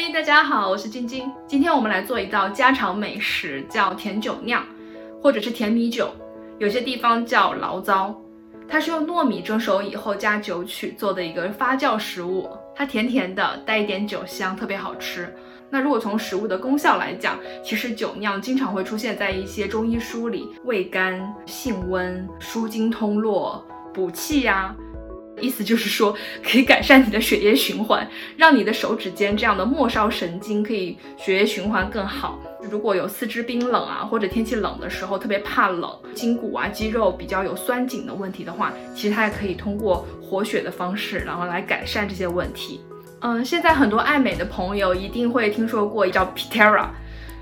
嗨，大家好，我是晶晶。今天我们来做一道家常美食，叫甜酒酿，或者是甜米酒，有些地方叫醪糟。它是用糯米蒸熟以后加酒曲做的一个发酵食物，它甜甜的，带一点酒香，特别好吃。那如果从食物的功效来讲，其实酒酿经常会出现在一些中医书里，味甘、性温、舒筋通络、补气呀。意思就是说，可以改善你的血液循环，让你的手指尖这样的末梢神经可以血液循环更好。如果有四肢冰冷啊，或者天气冷的时候特别怕冷，筋骨啊肌肉比较有酸紧的问题的话，其实它也可以通过活血的方式，然后来改善这些问题。嗯，现在很多爱美的朋友一定会听说过叫 Pitera。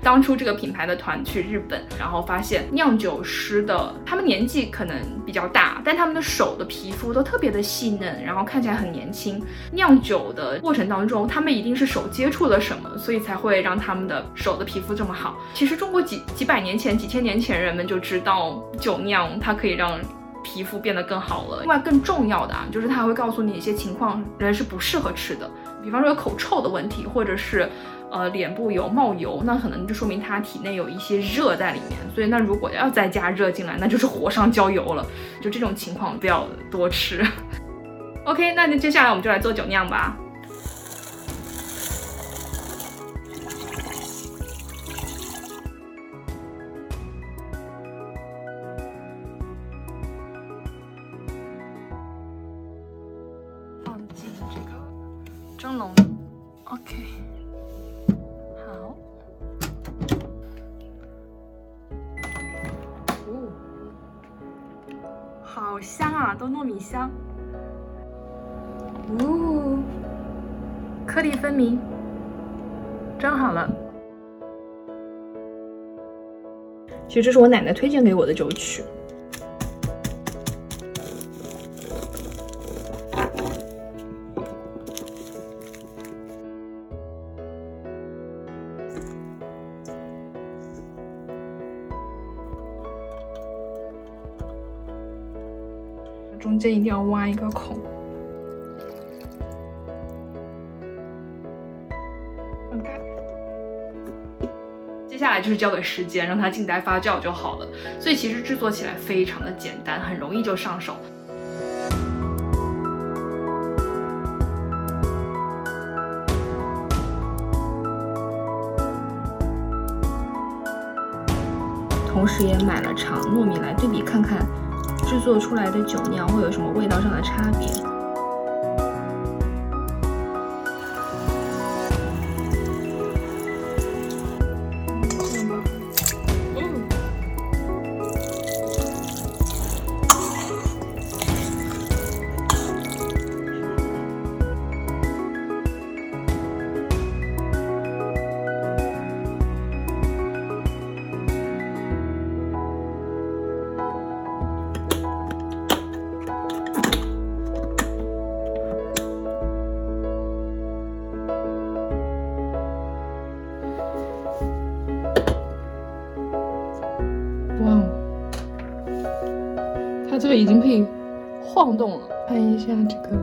当初这个品牌的团去日本，然后发现酿酒师的他们年纪可能比较大，但他们的手的皮肤都特别的细嫩，然后看起来很年轻。酿酒的过程当中，他们一定是手接触了什么，所以才会让他们的手的皮肤这么好。其实中国几几百年前、几千年前人们就知道酒酿它可以让皮肤变得更好了。另外更重要的啊，就是它会告诉你一些情况人是不适合吃的，比方说有口臭的问题，或者是。呃，脸部有冒油，那可能就说明他体内有一些热在里面，所以那如果要再加热进来，那就是火上浇油了。就这种情况不要多吃。OK，那接下来我们就来做酒酿吧。放进这个蒸笼，OK。好香啊，都糯米香。呜，颗粒分明，蒸好了。其实这是我奶奶推荐给我的酒曲。中间一定要挖一个孔，盖。接下来就是交给时间，让它静待发酵就好了。所以其实制作起来非常的简单，很容易就上手。同时也买了长糯米来对比做。出来的酒酿会有什么味道上的差别？这个已经可以晃动了，看一下这个。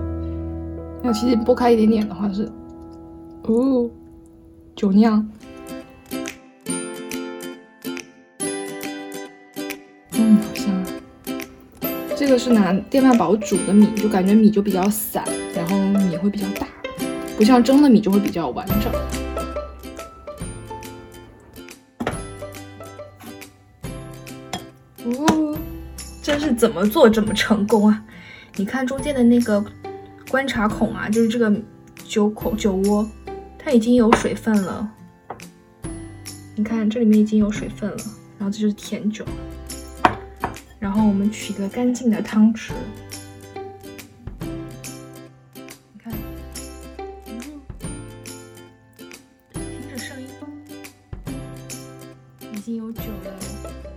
那其实拨开一点点的话是，哦，酒酿。嗯，好香啊！这个是拿电饭煲煮的米，就感觉米就比较散，然后米会比较大，不像蒸的米就会比较完整。真是怎么做怎么成功啊！你看中间的那个观察孔啊，就是这个酒口酒窝，它已经有水分了。你看这里面已经有水分了，然后这就是甜酒。然后我们取一个干净的汤匙，你看，听着声音，已经有酒了。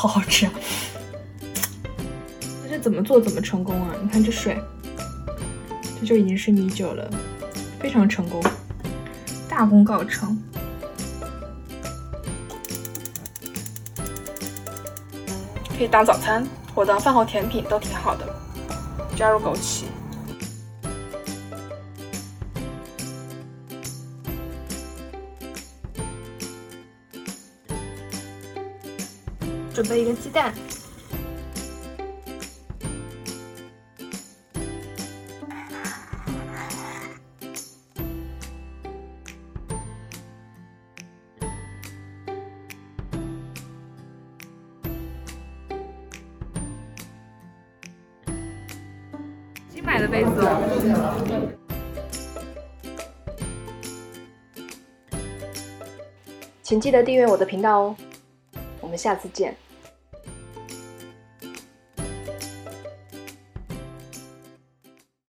好好吃啊！这怎么做怎么成功啊？你看这水，这就已经是米酒了，非常成功，大功告成。可以当早餐或当饭后甜品都挺好的。加入枸杞，准备一个鸡蛋。新买的杯子哦。请记得订阅我的频道哦，我们下次见。